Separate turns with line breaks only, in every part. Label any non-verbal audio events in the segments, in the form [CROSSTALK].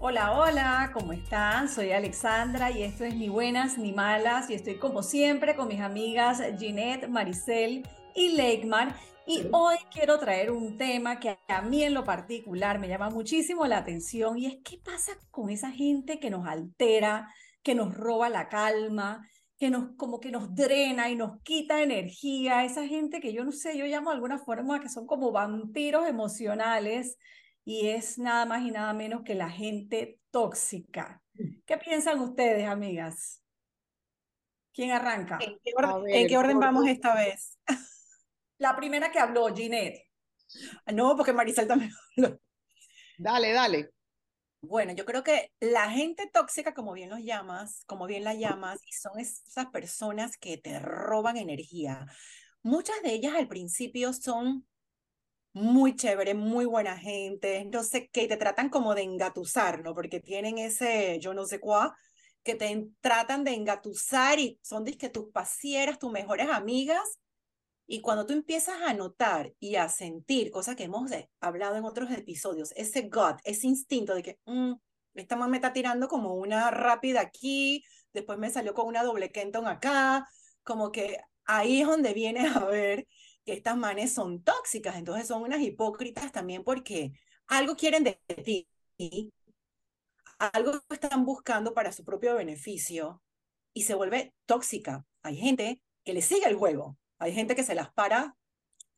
Hola, hola, ¿cómo están? Soy Alexandra y esto es Ni Buenas ni Malas y estoy como siempre con mis amigas Ginette, Maricel y Leikmar y hoy quiero traer un tema que a mí en lo particular me llama muchísimo la atención y es qué pasa con esa gente que nos altera, que nos roba la calma, que nos como que nos drena y nos quita energía, esa gente que yo no sé, yo llamo de alguna forma que son como vampiros emocionales y es nada más y nada menos que la gente tóxica. Mm. ¿Qué piensan ustedes, amigas? ¿Quién arranca?
¿En qué, orden, vamos esta vez?
La primera que habló, Ginette.
Ah, no, porque Marisol también [LAUGHS] habló.
Dale, dale.
Bueno, yo creo que la gente tóxica, como bien los llamas, como bien la llamas, y son esas personas que te roban energía. Muchas de ellas al principio son muy chévere, muy buena gente, no sé qué, te tratan como de engatusar, ¿no? Porque tienen ese, yo no sé cuál, que te tratan de engatusar y son que tus pasieras, tus mejores amigas. Y cuando tú empiezas a notar y a sentir, cosas que hemos hablado en otros episodios, ese gut, ese instinto de que, mm, esta mamá me está tirando como una rápida aquí, después me salió con una doble Kenton acá, como que ahí es donde vienes a ver que estas manes son tóxicas, entonces son unas hipócritas también porque algo quieren de ti, algo están buscando para su propio beneficio y se vuelve tóxica. Hay gente que le sigue el juego, hay gente que se las para,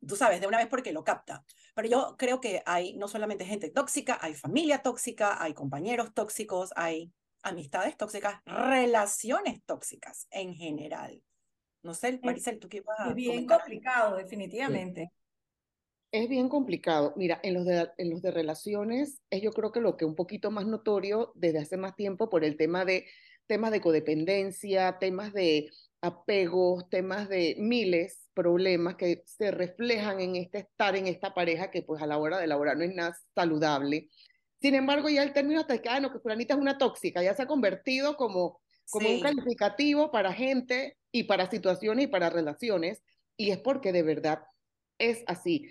tú sabes, de una vez porque lo capta. Pero yo creo que hay no solamente gente tóxica, hay familia tóxica, hay compañeros tóxicos, hay amistades tóxicas, relaciones tóxicas en general. No sé, Maricel, tú qué vas
a Es bien complicado, definitivamente.
Es bien complicado. Mira, en los, de, en los de relaciones es yo creo que lo que un poquito más notorio desde hace más tiempo por el tema de temas de codependencia, temas de apegos, temas de miles problemas que se reflejan en este estar en esta pareja que pues a la hora de elaborar no es nada saludable. Sin embargo, ya el término hasta que, ah, no, que fulanita es una tóxica, ya se ha convertido como, como un calificativo para gente y para situaciones y para relaciones, y es porque de verdad es así.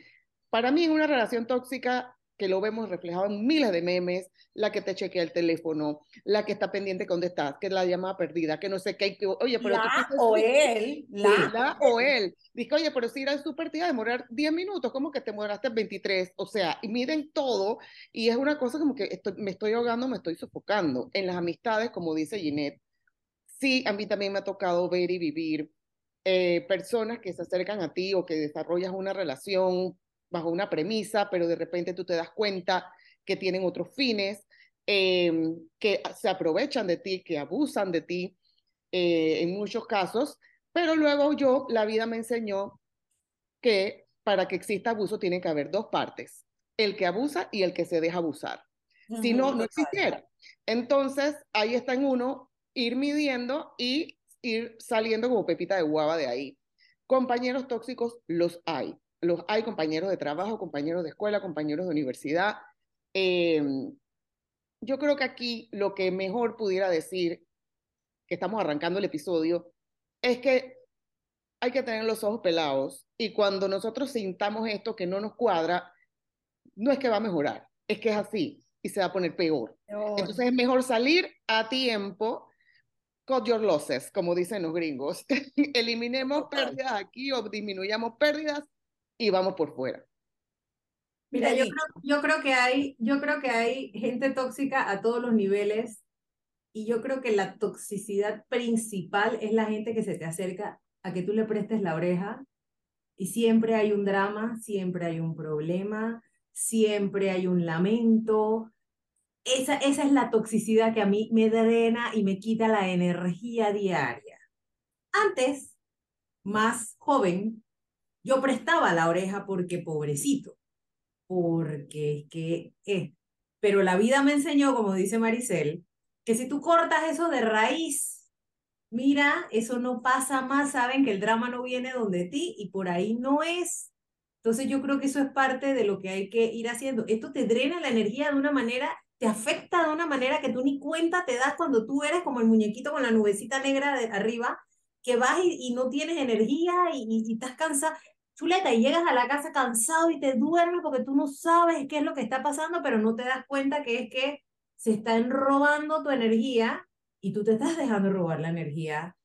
Para mí en una relación tóxica, que lo vemos reflejado en miles de memes, la que te chequea el teléfono, la que está pendiente con dónde estás, que la llamada perdida, que no sé qué, oye, pero
la o él,
la, o él. Dice, oye, pero si ir al súper te iba a demorar 10 minutos, ¿cómo que te demoraste 23? O sea, y miren todo, y es una cosa como que me estoy ahogando, me estoy sofocando. En las amistades, como dice Ginette, sí, a mí también me ha tocado ver y vivir eh, personas que se acercan a ti o que desarrollas una relación bajo una premisa, pero de repente tú te das cuenta que tienen otros fines, em, que se aprovechan de ti, que abusan de ti eh, en muchos casos, pero luego yo, la vida me enseñó que para que exista abuso tiene que haber dos partes, el que abusa y el que se deja abusar. Si no, no existiera. Entonces, ahí está en uno ir midiendo y ir saliendo como pepita de guava de ahí. Compañeros tóxicos los hay. Los hay compañeros de trabajo, compañeros de escuela, compañeros de universidad. Em, yo creo que aquí lo que mejor pudiera decir, que estamos arrancando el episodio, es que hay que tener los ojos pelados y cuando nosotros sintamos esto que no nos cuadra, no es que va a mejorar, es que es así y se va a poner peor. Entonces es mejor salir a tiempo cut your losses, como dicen los gringos. [LAUGHS] Eliminemos pérdidas aquí o disminuyamos pérdidas y vamos por fuera.
Mira, yo creo, yo creo, que hay, yo creo que hay gente tóxica a todos los niveles y yo creo que la toxicidad principal es la gente que se te acerca a que tú le prestes la oreja y siempre hay un drama, siempre hay un problema, siempre hay un lamento, esa, esa es la toxicidad que a mí me drena y me quita la energía diaria. Antes, más joven, yo prestaba la oreja porque pobrecito, porque es que es. Pero la vida me enseñó, como dice Maricel, que si tú cortas eso de raíz, mira, eso no pasa más, saben que el drama no viene donde ti y por ahí no es. Entonces yo creo que eso es parte de lo que hay que ir haciendo. Esto te drena la energía de una manera te afecta de una manera que tú ni cuenta te das cuando tú eres como el muñequito con la nubecita negra de arriba, que vas y, no tienes energía y, y, estás cansado. Chuleta, y llegas a la casa cansado y te duermes porque tú no sabes qué es lo que está pasando, pero no te das cuenta que es que se están robando tu energía y tú te estás dejando robar la energía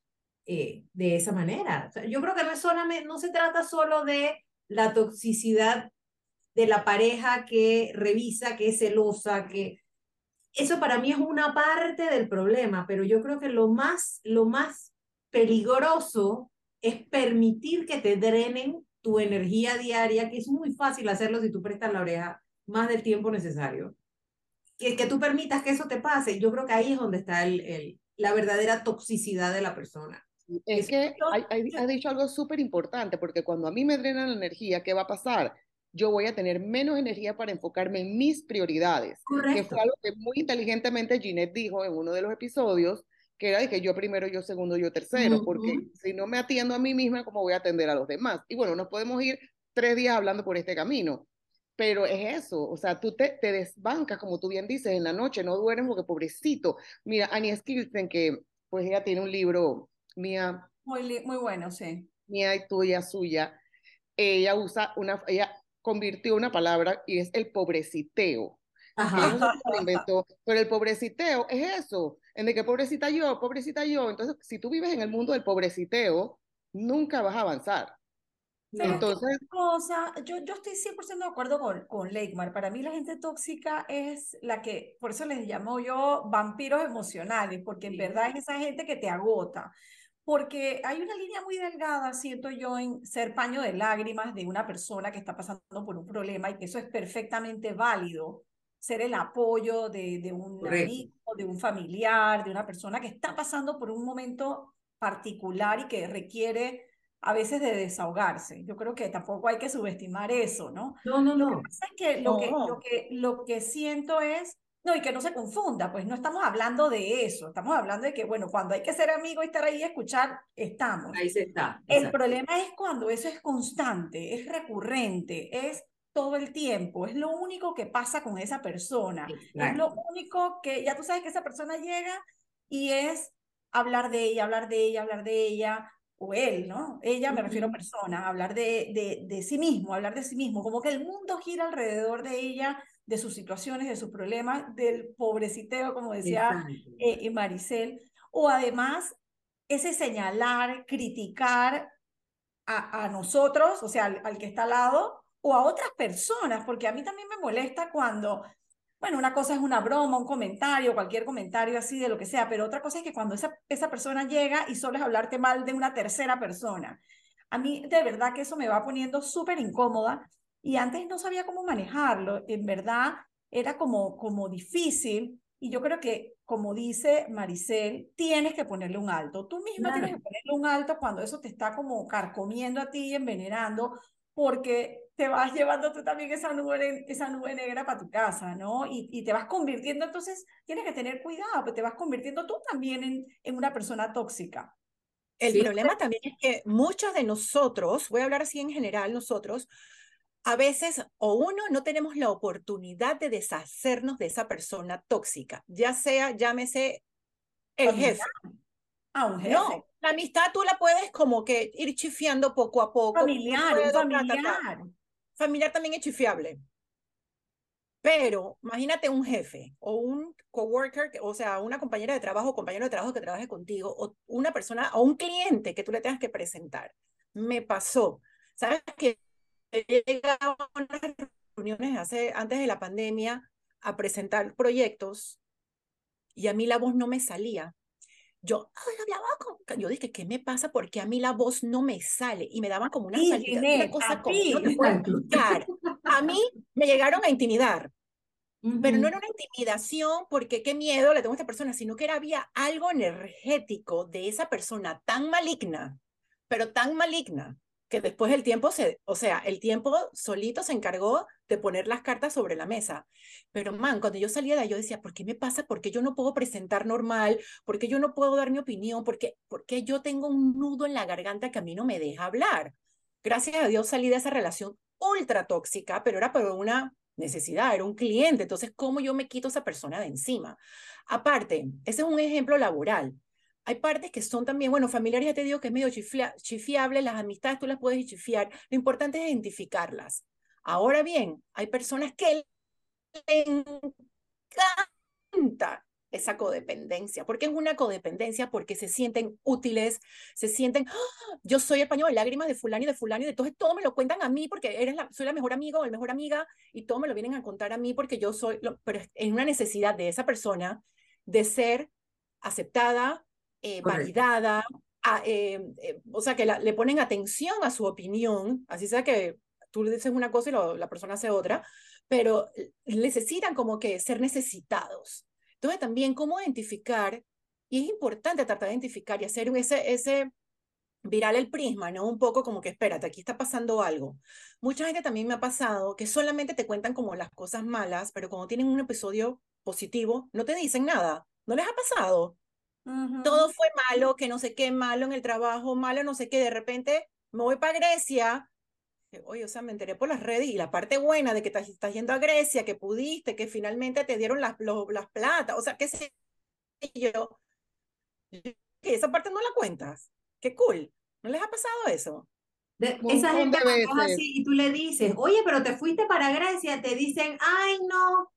eh, de esa manera. yo creo que no, es solamente, no se trata solo de la toxicidad de la pareja que revisa, que es celosa, que eso para mí es una parte del problema, pero yo creo que lo más, lo más peligroso es permitir que te drenen tu energía diaria, que es muy fácil hacerlo si tú prestas la oreja más del tiempo necesario. Que, que tú permitas que eso te pase, yo creo que ahí es donde está el, el la verdadera toxicidad de la persona.
Es que ha dicho algo súper importante, porque cuando a mí me drenan la energía, ¿qué va a pasar? Yo voy a tener menos energía para enfocarme en mis prioridades.
Correcto.
Que fue algo que muy inteligentemente Ginette dijo en uno de los episodios, que era de que yo primero, yo segundo, yo tercero, porque si no me atiendo a mí misma, ¿cómo voy a atender a los demás? Y bueno, nos podemos ir tres días hablando por este camino, pero es eso, o sea, tú te, te desbancas, como tú bien dices, en la noche, no duermes porque pobrecito. Mira, Annie Skilsen, que pues ella tiene un libro, mía.
Muy, muy bueno, sí.
Mía y tuya, suya. Ella usa una, ella convirtió una palabra y es el pobreciteo. Ajá. [LAUGHS] Pero el pobreciteo es eso, en de que pobrecita yo, pobrecita yo. Entonces, si tú vives en el mundo del pobreciteo, nunca vas a avanzar. Entonces,
cosa, yo, yo estoy 100% de acuerdo con, con Leikmar. Para mí la gente tóxica es la que, por eso les llamo yo vampiros emocionales, porque en verdad es esa gente que te agota. Porque hay una línea muy delgada, siento yo, en ser paño de lágrimas de una persona que está pasando por un problema y que eso es perfectamente válido. Ser el apoyo de, de un amigo, de un familiar, de una persona que está pasando por un momento particular y que requiere a veces de desahogarse. Yo creo que tampoco hay que subestimar eso, ¿no?
No, no, no.
Lo que pasa es que lo, que, lo, que, lo que siento es, no, y que no se confunda, pues no estamos hablando de eso, estamos hablando de que, bueno, cuando hay que ser amigo y estar ahí y escuchar, estamos.
Ahí se está.
El problema es cuando eso es constante, es recurrente, es todo el tiempo, es lo único que pasa con esa persona, es lo único que, ya tú sabes que esa persona llega y es hablar de ella, hablar de ella, hablar de ella, o él, ¿no? Ella, me refiero a persona, hablar de, de, de, sí mismo, hablar de sí mismo, como que el mundo gira alrededor de ella, de sus situaciones, de sus problemas, del pobreciteo, como decía eh, Maricel, o además ese señalar, criticar a, a nosotros, o sea, al, al, que está al lado, o a otras personas, porque a mí también me molesta cuando bueno, una cosa es una broma, un comentario, cualquier comentario así de lo que sea, pero otra cosa es que cuando esa, esa persona llega y solo es hablarte mal de una tercera persona. A mí de verdad que eso me va poniendo súper incómoda y antes no sabía cómo manejarlo. En verdad era como, como difícil y yo creo que, como dice Maricel, tienes que ponerle un alto. Tú misma tienes que ponerle un alto cuando eso te está como carcomiendo a ti, envenenando, porque te vas llevando tú también esa nube, esa nube negra para tu casa, ¿no? Y, y, te vas convirtiendo, entonces tienes que tener cuidado, porque te vas convirtiendo tú también en, en una persona tóxica.
El problema también es que muchos de nosotros, voy a hablar así en general, nosotros, a veces o uno no tenemos la oportunidad de deshacernos de esa persona tóxica, ya sea, llámese el jefe.
Ah, un jefe.
No, la amistad tú la puedes como que ir chifiando poco a poco.
Familiar, familiar.
Familiar también es chifiable. Pero imagínate un jefe o un coworker, o sea, una compañera de trabajo, compañero de trabajo que trabaje contigo, o una persona o un cliente que tú le tengas que presentar. Me pasó. ¿Sabes que he llegado a unas reuniones hace, antes de la pandemia a presentar proyectos y a mí la voz no me salía. Yo hablaba con, yo dije, ¿qué me pasa? Porque a mí la voz no me sale y me daban como una salida, una cosa como, A mí me llegaron a intimidar, pero no era una intimidación porque qué miedo le tengo a esta persona, sino que era, había algo energético de esa persona tan maligna, pero tan maligna, que después el tiempo se, o sea, el tiempo solito se encargó de poner las cartas sobre la mesa. Pero man, cuando yo salía de ahí, yo decía, ¿por qué me pasa? ¿Por qué yo no puedo presentar normal? ¿Por qué yo no puedo dar mi opinión? ¿Por qué, yo tengo un nudo en la garganta que a mí no me deja hablar? Gracias a Dios salí de esa relación ultra tóxica, pero era por una necesidad, era un cliente. Entonces, ¿cómo yo me quito a esa persona de encima? Aparte, ese es un ejemplo laboral hay partes que son también, bueno, familiares ya te digo que es medio chifiable, las amistades tú las puedes chifiar, lo importante es identificarlas. Ahora bien, hay personas que le encanta esa codependencia. ¿Por qué es una codependencia? Porque se sienten útiles, se sienten, ¡Ah! yo soy el paño de lágrimas de fulano y de fulano y de entonces todo me lo cuentan a mí porque eres la, soy la mejor amiga o mejor amiga y todo me lo vienen a contar a mí porque yo soy, lo, pero es una necesidad de esa persona de ser aceptada, eh, validada, eh, eh, o sea, que le ponen atención a su opinión, así sea que tú le dices una cosa y la persona hace otra, pero necesitan como que ser necesitados. Entonces también cómo identificar, y es importante tratar de identificar y hacer ese, ese viral el prisma, ¿no? Un poco como que, espérate, aquí está pasando algo. Mucha gente también me ha pasado que solamente te cuentan como las cosas malas, pero cuando tienen un episodio positivo, no te dicen nada. ¿No les ha pasado? Todo fue malo, que no sé qué, malo en el trabajo, malo no sé qué, de repente me voy para Grecia oye, o sea, me enteré por las redes y la parte buena de que estás, estás yendo a Grecia, que pudiste, que finalmente te dieron las, las plata, o sea, qué sé yo, que esa parte no la cuentas. Qué cool. ¿No les ha pasado eso?
esa gente así y tú le dices, oye, pero te fuiste para Grecia, te dicen, ay, no,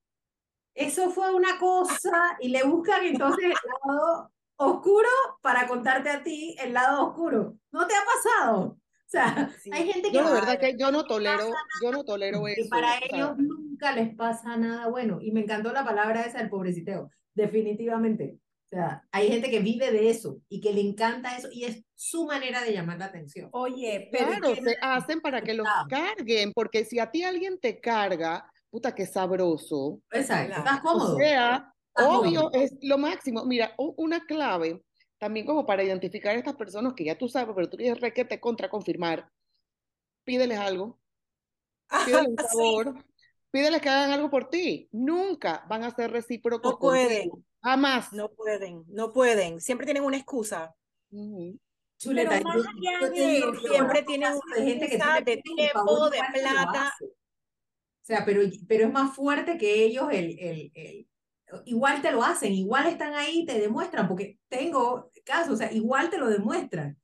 eso fue una [LAUGHS] cosa, y le buscan entonces el lado oscuro para contarte a ti el lado oscuro. ¿No te ha pasado? O sea, hay gente que...
Yo de verdad que yo no tolero, yo no tolero eso.
Y para ellos nunca les pasa nada bueno. Y me encantó la palabra esa del pobreciteo, definitivamente. O sea, hay gente que vive de eso y que le encanta eso y es su manera de llamar la atención.
Oye, pero claro, se hacen para que los carguen, porque si a ti alguien te carga, puta, qué sabroso.
Exacto, estás cómodo.
O sea, obvio, es lo máximo. Mira, una clave también como para identificar a estas personas que ya tú sabes, pero tú quieres requete contra confirmar, pídeles algo, pídeles un favor, pídeles que hagan algo por ti. Nunca van a ser recíprocos.
No pueden.
Jamás.
No pueden, no pueden. Siempre tienen una excusa.
Chuleta,
siempre tienen una gente que de tiempo, de plata.
O sea, pero, pero es más fuerte que ellos el, el, el, igual te lo hacen, igual están ahí, te demuestran, porque tengo casos, o sea, igual te lo demuestran,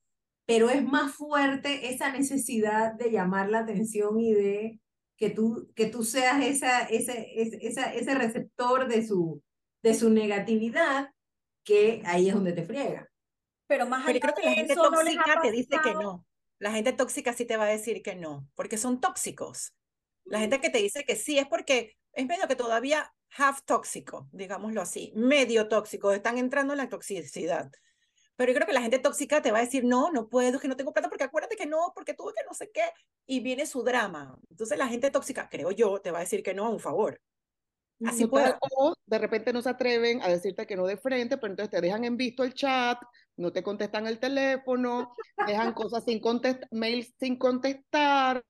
pero es más fuerte esa necesidad de llamar la atención y de que tú, que tú seas esa, ese, esa, ese receptor de su, de su negatividad, que ahí es donde te friega.
Pero más Pero creo que la gente tóxica te dice que no. La gente tóxica sí te va a decir que no, porque son tóxicos. La gente que te dice que sí es porque es medio que todavía half tóxico, digámoslo así, medio tóxico, están entrando en la toxicidad. Pero yo creo que la gente tóxica te va a decir, no, no puedo, que no tengo plata, porque acuérdate que no, porque tuve que no sé qué, y viene su drama. Entonces la gente tóxica, creo yo, te va a decir que no a un favor.
Así puede. O de repente no se atreven a decirte que no de frente, pero entonces te dejan en visto el chat, no te contestan el teléfono, dejan cosas sin contestar, mails sin contestar,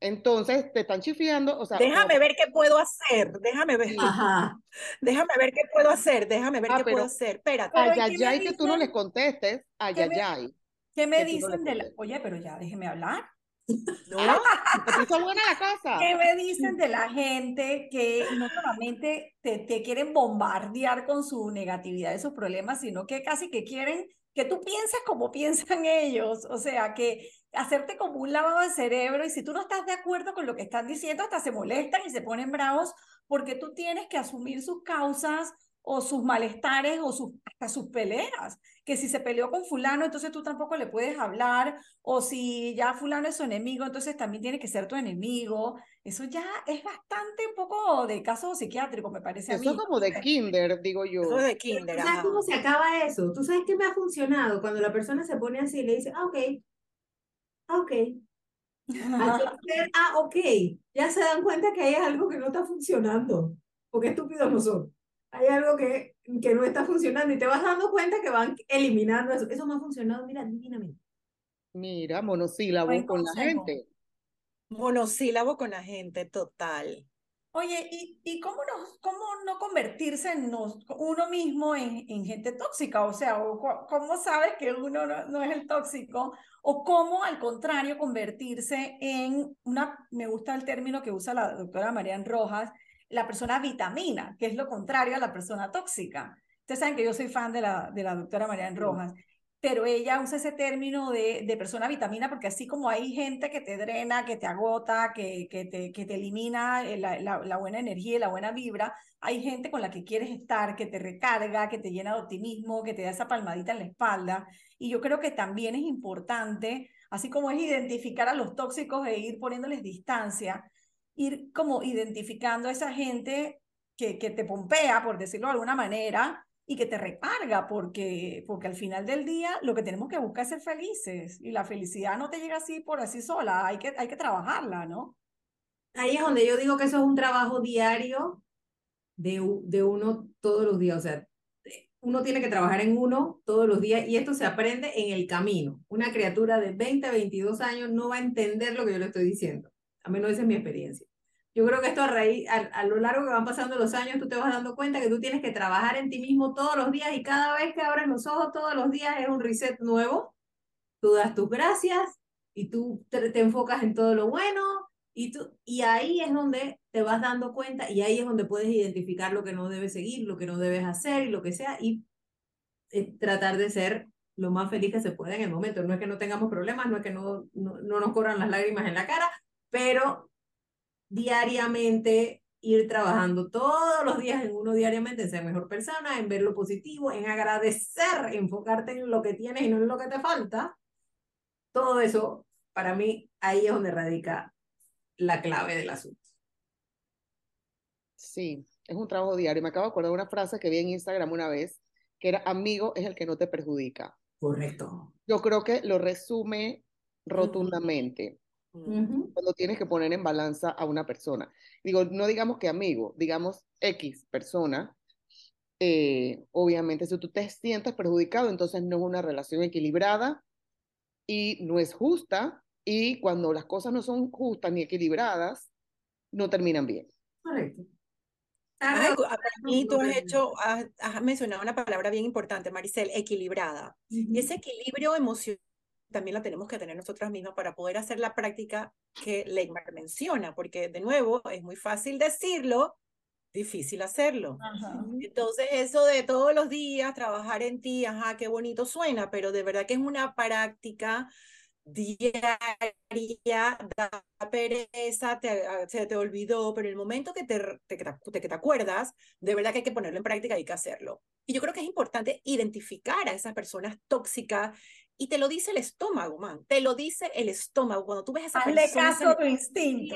entonces te están chifiando, o sea.
Déjame ver qué puedo hacer, déjame ver.
Ajá. [LAUGHS]
Déjame ver qué puedo hacer, déjame ver ah, qué puedo hacer. Espérate.
Ayayay que tú no les contestes, ayayay.
¿Qué me, dicen de la... Oye, pero ya déjeme hablar.
No, te buena la casa.
¿Qué me dicen de la gente que no solamente te, te quieren bombardear con su negatividad y sus problemas, sino que casi que quieren que tú pienses como [LAUGHS] piensan ellos, o sea, que hacerte como un lavado de cerebro y si tú no estás de acuerdo con lo que están diciendo, hasta se molestan y se ponen bravos porque tú tienes que asumir sus causas o sus malestares o sus, hasta sus peleas. Que si se peleó con fulano, entonces tú tampoco le puedes hablar, o si ya fulano es su enemigo, entonces también tiene que ser tu enemigo. Eso ya es bastante un poco de caso psiquiátrico, me parece
a
mí.
Eso como de kinder, digo yo.
Eso de kinder.
¿Sabes cómo se acaba eso? ¿Tú sabes qué me ha funcionado? Cuando la persona se pone así y le dice, ah, ok, ah, ok. [LAUGHS] ah, ok, ya se dan cuenta que hay algo que no está funcionando, porque estúpidos no son hay algo que, que no está funcionando y te vas dando cuenta que van eliminando eso. Eso me ha funcionado, mira, divinamente.
Mira, monosílabo con la gente.
Monosílabo con la gente, total.
Oye, ¿y, y cómo, no, cómo no convertirse en uno mismo en, en, gente tóxica? O sea, ¿cómo sabes que uno no, no, es el tóxico? ¿O cómo, al contrario, convertirse en una, me gusta el término que usa la doctora Marian Rojas, la persona vitamina, que es lo contrario a la persona tóxica. Ustedes saben que yo soy fan de la, de la doctora Marian Rojas, pero ella usa ese término de, de, persona vitamina porque así como hay gente que te drena, que te agota, que, que, te, que te elimina la, la, la, buena energía y la buena vibra, hay gente con la que quieres estar, que te recarga, que te llena de optimismo, que te da esa palmadita en la espalda. Y yo creo que también es importante, así como es identificar a los tóxicos e ir poniéndoles distancia, ir como identificando a esa gente que, que te pompea, por decirlo de alguna manera, y que te recarga, porque, porque al final del día lo que tenemos que buscar es ser felices y la felicidad no te llega así por así sola, hay que, hay que trabajarla, ¿no?
Ahí es donde yo digo que eso es un trabajo diario de, de uno todos los días, o sea, uno tiene que trabajar en uno todos los días y esto se aprende en el camino. Una criatura de 20, 22 años no va a entender lo que yo le estoy diciendo, a menos esa es mi experiencia. Yo creo que esto a, raíz, a, lo largo que van pasando los años, tú te vas dando cuenta que tú tienes que trabajar en ti mismo todos los días y cada vez que abres los ojos todos los días es un reset nuevo. Tú das tus gracias y tú te, enfocas en todo lo bueno y, tú, y ahí es donde te vas dando cuenta y ahí es donde puedes identificar lo que no debes seguir, lo que no debes hacer y lo que sea y eh, tratar de ser lo más feliz que se pueda en el momento. No es que no tengamos problemas, no es que no, no, no nos corran las lágrimas en la cara, pero diariamente ir trabajando todos los días en uno diariamente, en ser mejor persona, en ver lo positivo, en agradecer, enfocarte en lo que tienes y no en lo que te falta. Todo eso, para mí, ahí es donde radica la clave del asunto.
Sí, es un trabajo diario. Me acabo de acordar una frase que vi en Instagram una vez, que era amigo es el que no te perjudica.
Correcto.
Yo creo que lo resume rotundamente. Cuando tienes que poner en balanza a una persona. Digo, no digamos que amigo, digamos X persona. Eh, obviamente, si tú te sientes perjudicado, entonces no es una relación equilibrada y no es justa. Y cuando las cosas no son justas ni equilibradas, no terminan bien.
Correcto. Ah, para mí tú has hecho, has, mencionado una palabra bien importante, Maricel, equilibrada. Y ese equilibrio emocional también la tenemos que tener nosotras mismas para poder hacer la práctica que Leymar menciona, porque de nuevo es muy fácil decirlo, difícil hacerlo. Entonces eso de todos los días trabajar en ti, ajá, qué bonito suena, pero de verdad que es una práctica diaria, da pereza, te, ah, se te olvidó, pero el momento que te, te, que te acuerdas, de verdad que hay que ponerlo en práctica y hay que hacerlo. Y yo creo que es importante identificar a esas personas tóxicas y te lo dice el estómago, man. Te lo dice el estómago. Cuando tú ves esa
Hazle caso a tu instinto.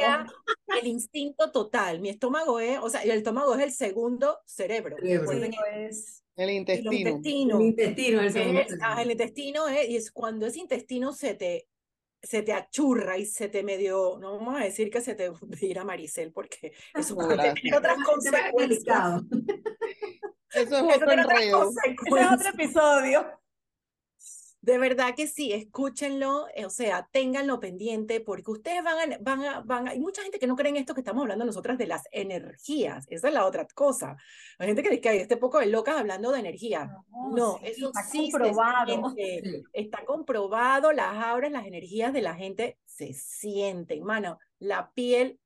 El instinto total. Mi estómago es, o sea, el estómago es el segundo cerebro.
es el intestino.
El intestino.
El intestino, el,
el intestino es, y es cuando ese intestino se te, se te achurra y se te medio, no vamos a decir que se te [LAUGHS] ir a Maricel, porque eso puede tener otras consecuencias.
Eso es otro enredo.
Ese es otro episodio.
De verdad que sí, escúchenlo, eh, o sea, ténganlo pendiente, porque ustedes van a, van a, van hay mucha gente que no cree en esto que estamos hablando nosotras de las energías, esa es la otra cosa. Hay gente que dice que hay este poco de locas hablando de energía. No, eso
está comprobado.
Está comprobado, las auras, las energías de la gente se sienten, mano, la piel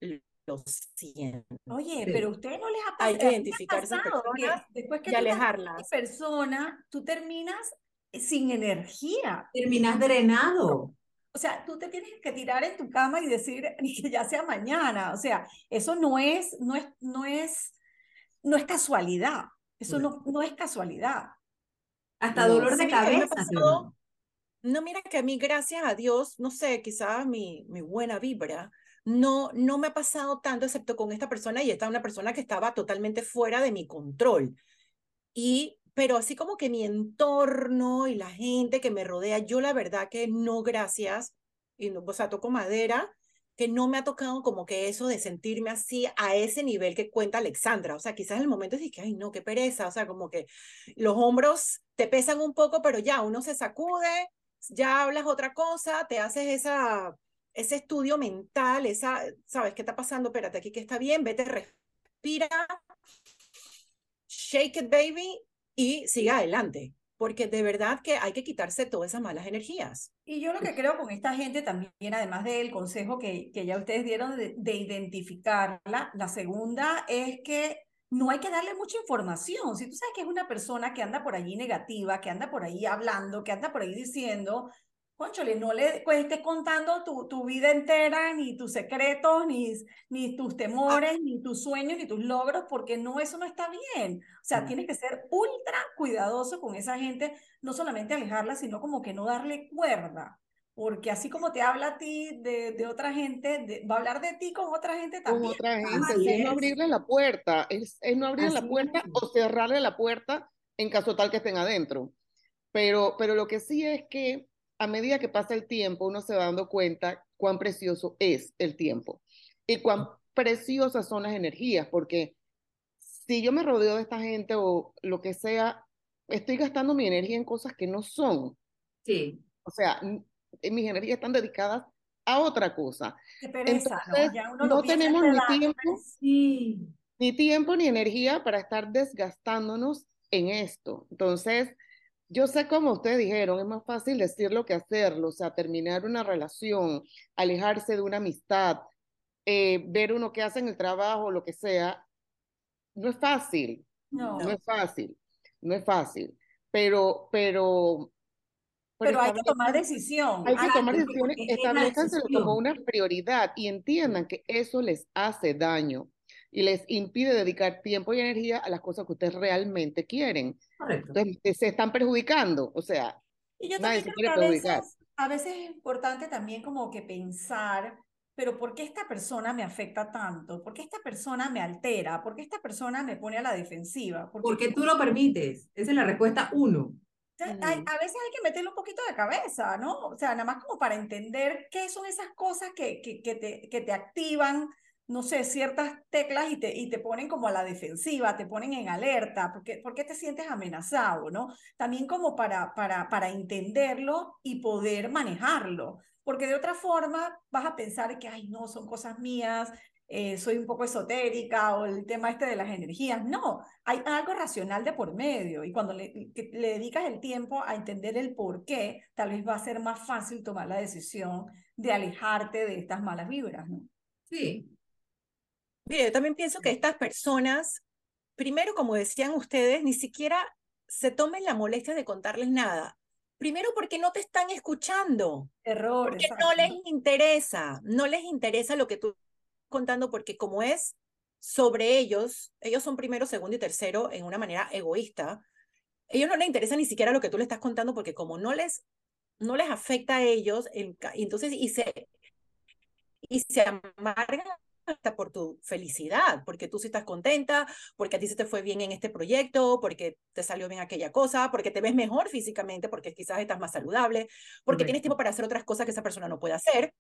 lo siente.
Oye, pero a ustedes no les ha
pasado. Hay que identificar esas personas
después que
y alejarlas.
persona, tú terminas sin energía.
Terminas drenado.
O sea, tú te tienes que tirar en tu cama y decir [LAUGHS] que ya sea mañana. O sea, eso no es, no es, no es, no es casualidad. Eso no, no es casualidad.
Hasta dolor de cabeza.
no, mira que a mí, gracias a Dios, no sé, quizás mi, mi buena vibra, no, no me ha pasado tanto, excepto con esta persona, y esta una persona que estaba totalmente fuera de mi control. Y pero así como que mi entorno y la gente que me rodea, yo la verdad que no, gracias, y no, o sea, toco madera, que no me ha tocado como que eso de sentirme así a ese nivel que cuenta Alexandra. O sea, quizás en el momento es que, ay, no, qué pereza. O sea, como que los hombros te pesan un poco, pero ya uno se sacude, ya hablas otra cosa, te haces esa, ese estudio mental, esa, ¿sabes qué está pasando? Espérate, aquí que está bien, vete, respira, shake it, baby, y siga adelante, porque de verdad que hay que quitarse todas esas malas energías.
Y yo lo que creo con esta gente también, además del consejo que, que ya ustedes dieron de, de identificarla, la segunda es que no hay que darle mucha información. Si tú sabes que es una persona que anda por allí negativa, que anda por ahí hablando, que anda por ahí diciendo, conchole, no le estés contando tu, tu vida entera, ni tus secretos, ni, ni tus temores, ni tus sueños, ni tus logros, porque no, eso no está bien. O sea, tienes que ser ultra cuidadoso con esa gente, no solamente alejarla, sino como que no darle cuerda. Porque así como te habla a ti de, de otra gente, va a hablar de ti con otra gente también.
Con otra gente, es no abrirle la puerta, es, es no abrirle la puerta o cerrarle la puerta en caso tal que estén adentro. Pero, pero lo que sí es que a medida que pasa el tiempo, uno se va dando cuenta cuán precioso es el tiempo y cuán preciosas son las energías, porque si yo me rodeo de esta gente o lo que sea, estoy gastando mi energía en cosas que no son.
Sí.
O sea, mis energías están dedicadas a otra cosa.
Entonces,
¿no? no tenemos ni tiempo, ni tiempo ni energía para estar desgastándonos en esto. Entonces, yo sé como ustedes dijeron, es más fácil decirlo que hacerlo, o sea, terminar una relación, alejarse de una amistad, eh, ver uno que hace en el trabajo, lo que sea, no es fácil,
no,
no es fácil, no es fácil, pero, pero,
pero, hay que tomar decisión.
Hay que tomar decisiones, establezcanse como una prioridad y entiendan que eso les hace daño y les impide dedicar tiempo y energía a las cosas que ustedes realmente quieren. Entonces, se están perjudicando, o sea,
y yo nadie se quiere perjudicar. a veces es importante también como que pensar, pero ¿por qué esta persona me afecta tanto? ¿Por qué esta persona me altera? ¿Por qué esta persona me pone a la defensiva?
Porque, tú lo permites. Esa es la respuesta uno.
a veces hay que meterle un poquito de cabeza, ¿no? O sea, nada más como para entender qué son esas cosas que, que, que, te, que te activan no sé, ciertas teclas y te, y te ponen como a la defensiva, te ponen en alerta, porque, porque te sientes amenazado, ¿no? También como para, para, para entenderlo y poder manejarlo, porque de otra forma vas a pensar que, ay, no, son cosas mías, eh, soy un poco esotérica o el tema este de las energías. No, hay algo racional de por medio y cuando le, le dedicas el tiempo a entender el por qué, tal vez va a ser más fácil tomar la decisión de alejarte de estas malas vibras.
Sí,
Mire, yo también pienso que estas personas, primero, como decían ustedes, ni siquiera se tomen la molestia de contarles nada. Primero porque no te están escuchando.
Error.
Porque no les interesa, no les interesa lo que tú estás contando porque como es sobre ellos, ellos son primero, segundo y tercero en una manera egoísta. Ellos no les interesa ni siquiera lo que tú le estás contando porque como no les no les afecta a ellos, entonces y se y se amargan hasta por tu felicidad, porque tú sí estás contenta, porque a ti se te fue bien en este proyecto, porque te salió bien aquella cosa, porque te ves mejor físicamente, porque quizás estás más saludable, porque tienes tiempo para hacer otras cosas que esa persona no puede hacer.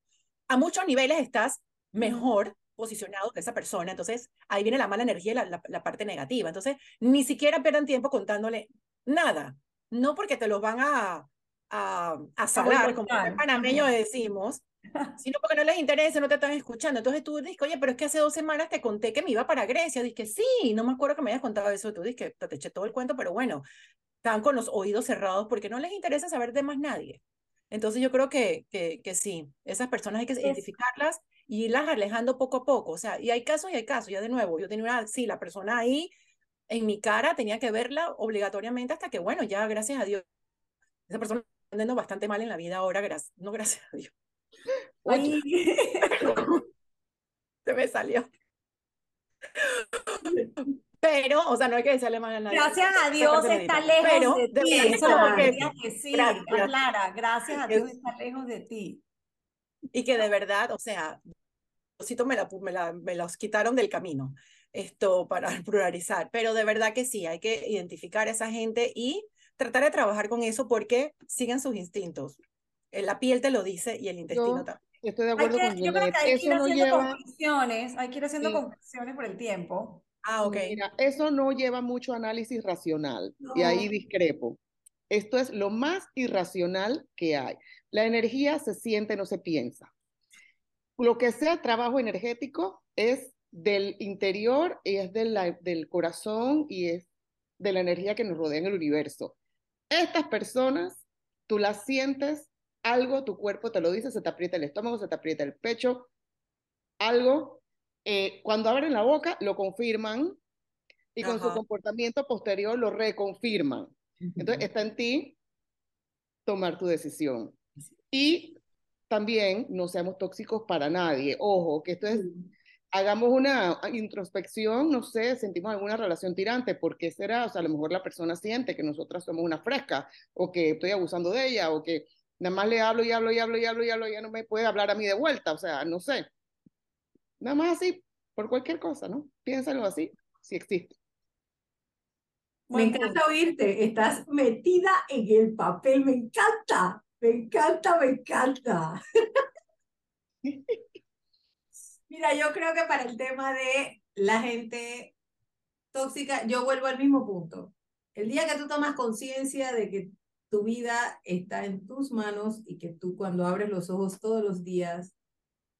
A muchos niveles estás mejor posicionado que esa persona, entonces ahí viene la mala energía y la, la, parte negativa. Entonces, ni siquiera pierdan tiempo contándole nada, no porque te los van a, a, a salar, como en panameño decimos, sino porque no les interesa, no te están escuchando. Entonces tú dices, oye, pero es que hace dos semanas te conté que me iba para Grecia. Dije, sí, no me acuerdo que me hayas contado eso. Tú dices que te eché todo el cuento, pero bueno, están con los oídos cerrados porque no les interesa saber de más nadie. Entonces yo creo que, que, que sí, esas personas hay que identificarlas y irlas alejando poco a poco. O sea, y hay casos y hay casos. Ya de nuevo, yo tenía una, sí, la persona ahí en mi cara tenía que verla obligatoriamente hasta que, bueno, ya gracias a Dios, esa persona está andando bastante mal en la vida ahora, gracias, no gracias a Dios [LAUGHS] Se me salió. [LAUGHS] Pero, o sea, no hay que decirle mal a nadie.
Gracias a Dios está lejos de ti. Eso lo quería decir, Clara. Gracias a Dios está lejos de ti.
Y que de verdad, o sea, me, la, me, la, me los quitaron del camino esto para [LAUGHS] pluralizar, pero de verdad que sí, hay que identificar a esa gente y tratar de trabajar con eso porque siguen sus instintos. La piel te lo dice y el intestino también.
Estoy de acuerdo con
Yo creo que hay que ir haciendo lleva... conclusiones, hay que ir haciendo conclusiones por el tiempo.
Ah, ok.
Mira, eso no lleva mucho análisis racional y ahí discrepo. Esto es lo más irracional que hay. La energía se siente, no se piensa. Lo que sea trabajo energético es del interior y es del, del corazón y es de la energía que nos rodea en el universo. Estas personas, tú las sientes algo, tu cuerpo te lo dice, se te aprieta el estómago, se te aprieta el pecho, algo. Eh, cuando abren la boca, lo confirman. y con su comportamiento posterior lo reconfirman. Entonces está en ti tomar tu decisión. Y también no seamos tóxicos para nadie. Ojo, que esto es, hagamos una introspección, no sé, sentimos alguna relación tirante, ¿por qué será? O sea, a lo mejor la persona siente que nosotras somos una fresca, o que estoy abusando de ella, o que nada más le hablo y hablo y hablo y hablo y hablo, y ya no me puede hablar a mí de vuelta, o sea, no sé. Nada más así, por cualquier cosa, ¿no? Piénsalo así, si existe.
Me encanta oírte, estás metida en el papel, me encanta, me encanta, me encanta. [LAUGHS] Mira, yo creo que para el tema de la gente tóxica, yo vuelvo al mismo punto. El día que tú tomas conciencia de que tu vida está en tus manos y que tú cuando abres los ojos todos los días,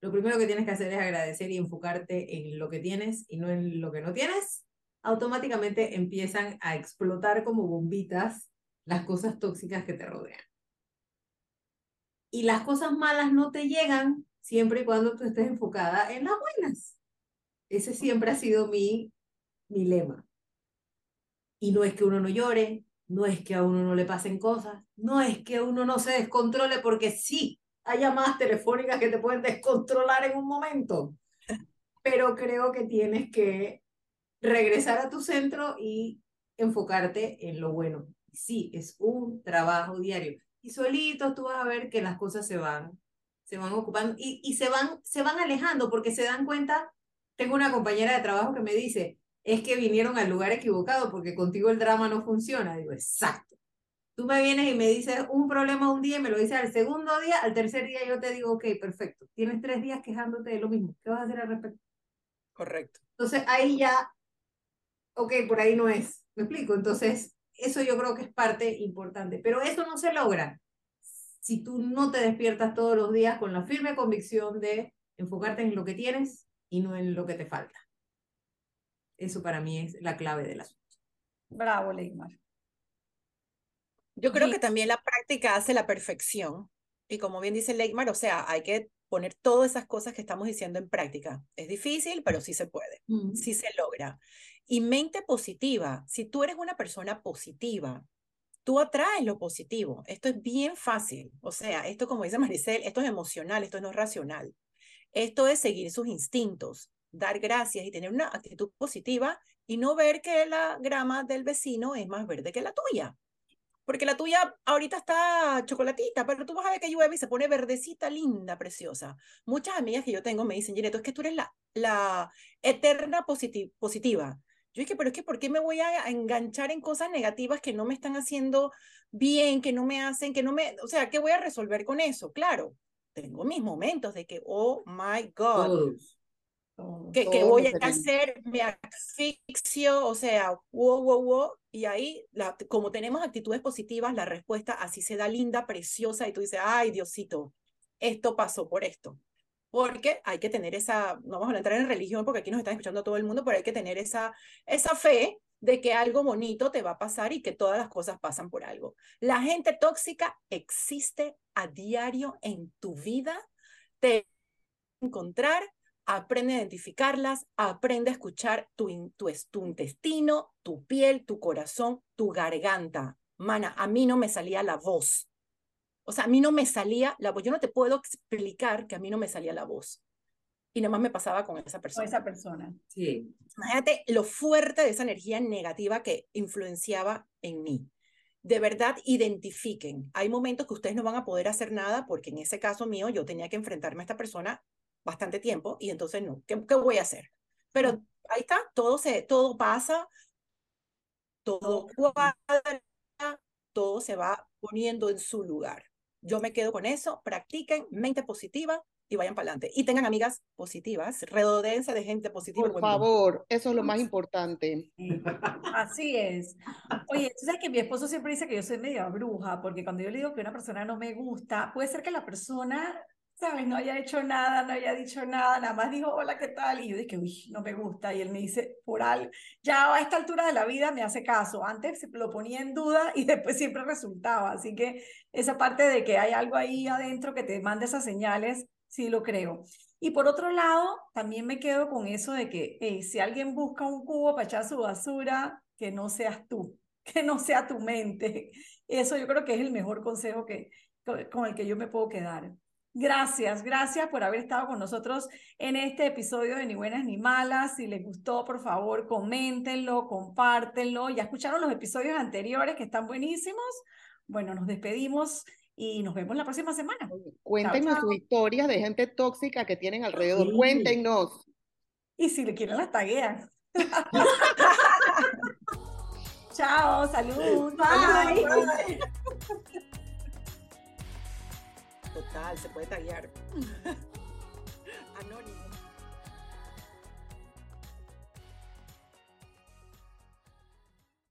lo primero que tienes que hacer es agradecer y enfocarte en lo que tienes y no en lo que no tienes, automáticamente empiezan a explotar como bombitas las cosas tóxicas que te rodean. Y las cosas malas no te llegan siempre y cuando tú estés enfocada en las buenas. Ese siempre ha sido mi, mi lema. Y no es que uno no llore, no es que a uno no le pasen cosas, no es que uno no se descontrole, porque sí, hay llamadas telefónicas que te pueden descontrolar en un momento, pero creo que tienes que regresar a tu centro y enfocarte en lo bueno. Sí, es un trabajo diario. Y solito tú vas a ver que las cosas se van, se van ocupando y, y se, van, se van alejando porque se dan cuenta. Tengo una compañera de trabajo que me dice, es que vinieron al lugar equivocado porque contigo el drama no funciona. Digo, exacto. Tú me vienes y me dices un problema un día y me lo dices al segundo día, al tercer día yo te digo, ok, perfecto. Tienes tres días quejándote de lo mismo. ¿Qué vas a hacer al respecto?
Correcto.
Entonces ahí ya ok, por ahí no es. ¿Me explico? Entonces, eso yo creo que es parte importante, pero eso no se logra si tú no te despiertas todos los días con la firme convicción de enfocarte en lo que tienes y no en lo que te falta. Eso para mí es la clave del asunto.
Bravo, Leymar.
Yo creo que también la práctica hace la perfección. Y como bien dice Leymar, o sea, hay que poner todas esas cosas que estamos diciendo en práctica. Es difícil, pero sí se puede, sí se logra. Y mente positiva, si tú eres una persona positiva, tú atraes lo positivo. Esto es bien fácil. O sea, esto como dice Maricel, esto es emocional, esto no es racional. Esto es seguir sus instintos, dar gracias y tener una actitud positiva y no ver que la grama del vecino es más verde que la tuya porque la tuya ahorita está chocolatita, pero tú vas a ver que llueve y se pone verdecita, linda, preciosa. Muchas amigas que yo tengo me dicen, Gineto, es que tú eres la, la eterna positiva. Yo dije, pero es que ¿por qué me voy a enganchar en cosas negativas que no me están haciendo bien, que no me hacen, que no me, o sea, ¿qué voy a resolver con eso? Claro, tengo mis momentos de que, oh my God, ¿Qué, voy a hacer? Me asfixio, o sea, wow, wow, wow. Y ahí, la, como tenemos actitudes positivas, la respuesta así se da linda, preciosa, y tú dices, ay, Diosito, esto pasó por esto. Porque hay que tener esa, no vamos a entrar en religión porque aquí nos están escuchando todo el mundo, pero hay que tener esa, esa fe de que algo bonito te va a pasar y que todas las cosas pasan por algo. La gente tóxica existe a diario en tu vida. Te encontrar aprende a identificarlas, aprende a escuchar tu, tu, tu intestino, tu piel, tu corazón, tu garganta. Mana, a mí no me salía la voz. O sea, a mí no me salía la voz. Yo no te puedo explicar que a mí no me salía la voz. Y nada más me pasaba con esa persona.
Con esa persona.
Sí. Imagínate lo fuerte de esa energía negativa que influenciaba en mí. De verdad, identifiquen. Hay momentos que ustedes no van a poder hacer nada porque en ese caso mío yo tenía que enfrentarme a esta persona bastante tiempo y entonces no, ¿qué, qué voy a hacer? Pero ahí está, todo, se, todo pasa, todo cuadra, todo se va poniendo en su lugar. Yo me quedo con eso, practiquen mente positiva y vayan para adelante. Y tengan amigas positivas, redódense de gente positiva.
Por favor, eso es lo más importante.
Así es. Oye, tú sabes que mi esposo siempre dice que yo soy media bruja, porque cuando yo le digo que una persona no me gusta, puede ser que la persona ¿sabes? No haya hecho nada, no haya dicho nada, nada más dijo, hola, ¿qué tal? Y yo dije, uy, no me gusta. Y él me dice, por algo, ya a esta altura de la vida me hace caso. Antes lo ponía en duda [LAUGHS] y después siempre resultaba. Así que esa parte de que hay algo ahí adentro que te manda esas señales, sí lo creo. Y por otro lado, también me quedo con eso de que si alguien busca un cubo para echar su basura, que no seas tú, [LAUGHS] que no sea tu mente. Eso yo creo que es el mejor consejo que, con el que yo me puedo quedar. Gracias, gracias por haber estado con nosotros en este episodio de Ni Buenas ni Malas. Si les gustó, por favor, coméntenlo, compártenlo. Ya escucharon los episodios anteriores que están buenísimos. Bueno, nos despedimos y nos vemos la próxima semana.
Cuéntenos sus historias de gente tóxica que tienen alrededor. Cuéntenos.
Y si le quieren las taguean. [LAUGHS] Chao, salud. Bye.
Total, se puede taguear. [LAUGHS] Anónimo.